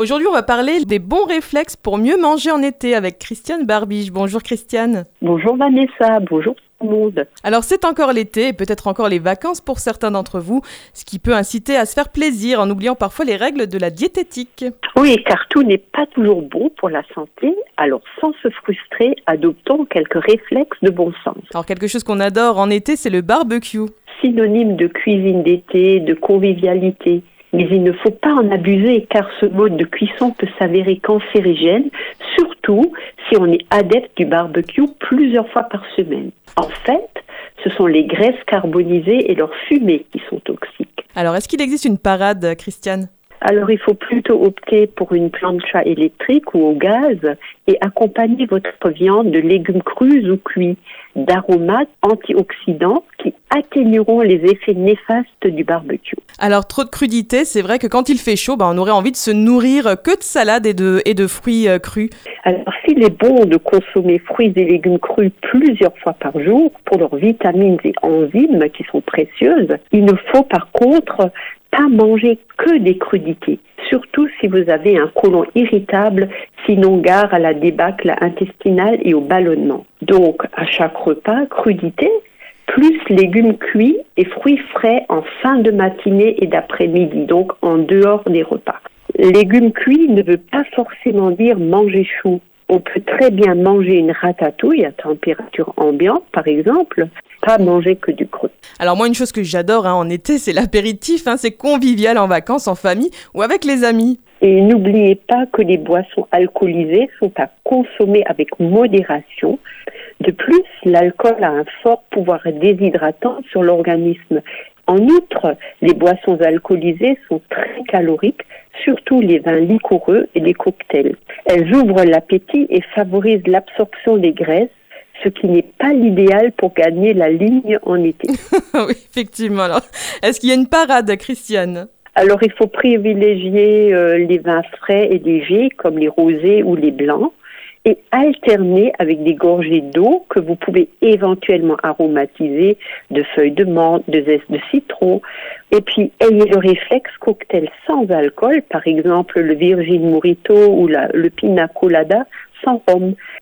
Aujourd'hui, on va parler des bons réflexes pour mieux manger en été avec Christiane Barbiche. Bonjour Christiane. Bonjour Vanessa, bonjour tout le monde. Alors c'est encore l'été et peut-être encore les vacances pour certains d'entre vous, ce qui peut inciter à se faire plaisir en oubliant parfois les règles de la diététique. Oui, car tout n'est pas toujours bon pour la santé, alors sans se frustrer, adoptons quelques réflexes de bon sens. Alors quelque chose qu'on adore en été, c'est le barbecue. Synonyme de cuisine d'été, de convivialité. Mais il ne faut pas en abuser car ce mode de cuisson peut s'avérer cancérigène, surtout si on est adepte du barbecue plusieurs fois par semaine. En fait, ce sont les graisses carbonisées et leur fumée qui sont toxiques. Alors est-ce qu'il existe une parade, Christiane? Alors il faut plutôt opter pour une plancha électrique ou au gaz et accompagner votre viande de légumes crus ou cuits, d'aromates antioxydants qui atténueront les effets néfastes du barbecue. Alors trop de crudité, c'est vrai que quand il fait chaud, bah, on aurait envie de se nourrir que de salade et de, et de fruits euh, crus. Alors s'il est bon de consommer fruits et légumes crus plusieurs fois par jour pour leurs vitamines et enzymes qui sont précieuses, il ne faut par contre pas manger que des crudités, surtout si vous avez un côlon irritable, sinon gare à la débâcle intestinale et au ballonnement. Donc, à chaque repas, crudité, plus légumes cuits et fruits frais en fin de matinée et d'après-midi, donc en dehors des repas. Légumes cuits ne veut pas forcément dire manger chaud. On peut très bien manger une ratatouille à température ambiante, par exemple, pas manger que du cru. Alors moi, une chose que j'adore hein, en été, c'est l'apéritif. Hein, c'est convivial en vacances, en famille ou avec les amis. Et n'oubliez pas que les boissons alcoolisées sont à consommer avec modération. De plus, l'alcool a un fort pouvoir déshydratant sur l'organisme. En outre, les boissons alcoolisées sont très caloriques, surtout les vins liquoreux et les cocktails. Elles ouvrent l'appétit et favorisent l'absorption des graisses, ce qui n'est pas l'idéal pour gagner la ligne en été. oui, effectivement. Est-ce qu'il y a une parade, Christiane? Alors, il faut privilégier euh, les vins frais et légers, comme les rosés ou les blancs, et alterner avec des gorgées d'eau que vous pouvez éventuellement aromatiser de feuilles de menthe, de zeste de citron. Et puis, ayez le réflexe cocktail sans alcool, par exemple le Virgin Morito ou le Pina Colada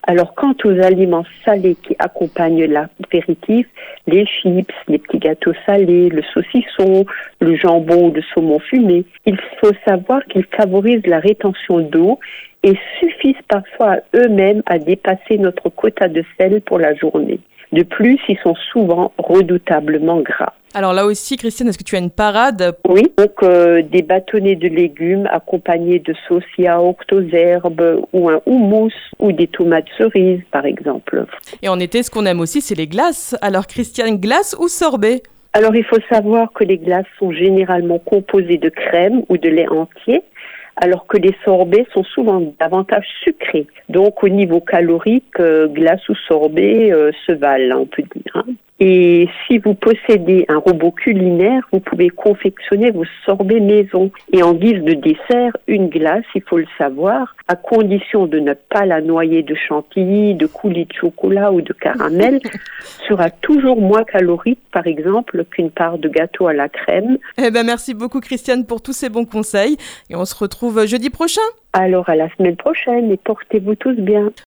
Alors, quant aux aliments salés qui accompagnent l'apéritif, les chips, les petits gâteaux salés, le saucisson, le jambon ou le saumon fumé, il faut savoir qu'ils favorisent la rétention d'eau et suffisent parfois eux-mêmes à dépasser notre quota de sel pour la journée. De plus, ils sont souvent redoutablement gras. Alors là aussi, Christiane, est-ce que tu as une parade Oui, donc euh, des bâtonnets de légumes accompagnés de sauce yaourt aux herbes ou un houmous ou des tomates cerises, par exemple. Et en été, ce qu'on aime aussi, c'est les glaces. Alors Christiane, glace ou sorbet? Alors il faut savoir que les glaces sont généralement composées de crème ou de lait entier alors que les sorbets sont souvent davantage sucrés. Donc au niveau calorique, euh, glace ou sorbet euh, se valent, on peut dire. Hein. Et si vous possédez un robot culinaire, vous pouvez confectionner vos sorbets maison. Et en guise de dessert, une glace, il faut le savoir, à condition de ne pas la noyer de chantilly, de coulis de chocolat ou de caramel, sera toujours moins calorique, par exemple, qu'une part de gâteau à la crème. Eh ben, merci beaucoup, Christiane, pour tous ces bons conseils. Et on se retrouve jeudi prochain. Alors, à la semaine prochaine et portez-vous tous bien.